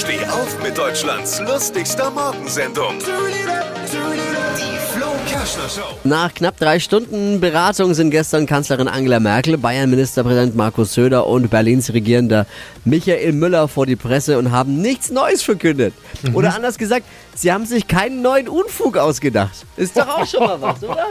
Steh auf mit Deutschlands lustigster Morgensendung. Die Flo Kerschner Show. Nach knapp drei Stunden Beratung sind gestern Kanzlerin Angela Merkel, Bayern-Ministerpräsident Markus Söder und Berlins Regierender Michael Müller vor die Presse und haben nichts Neues verkündet. Oder anders gesagt, sie haben sich keinen neuen Unfug ausgedacht. Ist doch auch schon mal was, oder?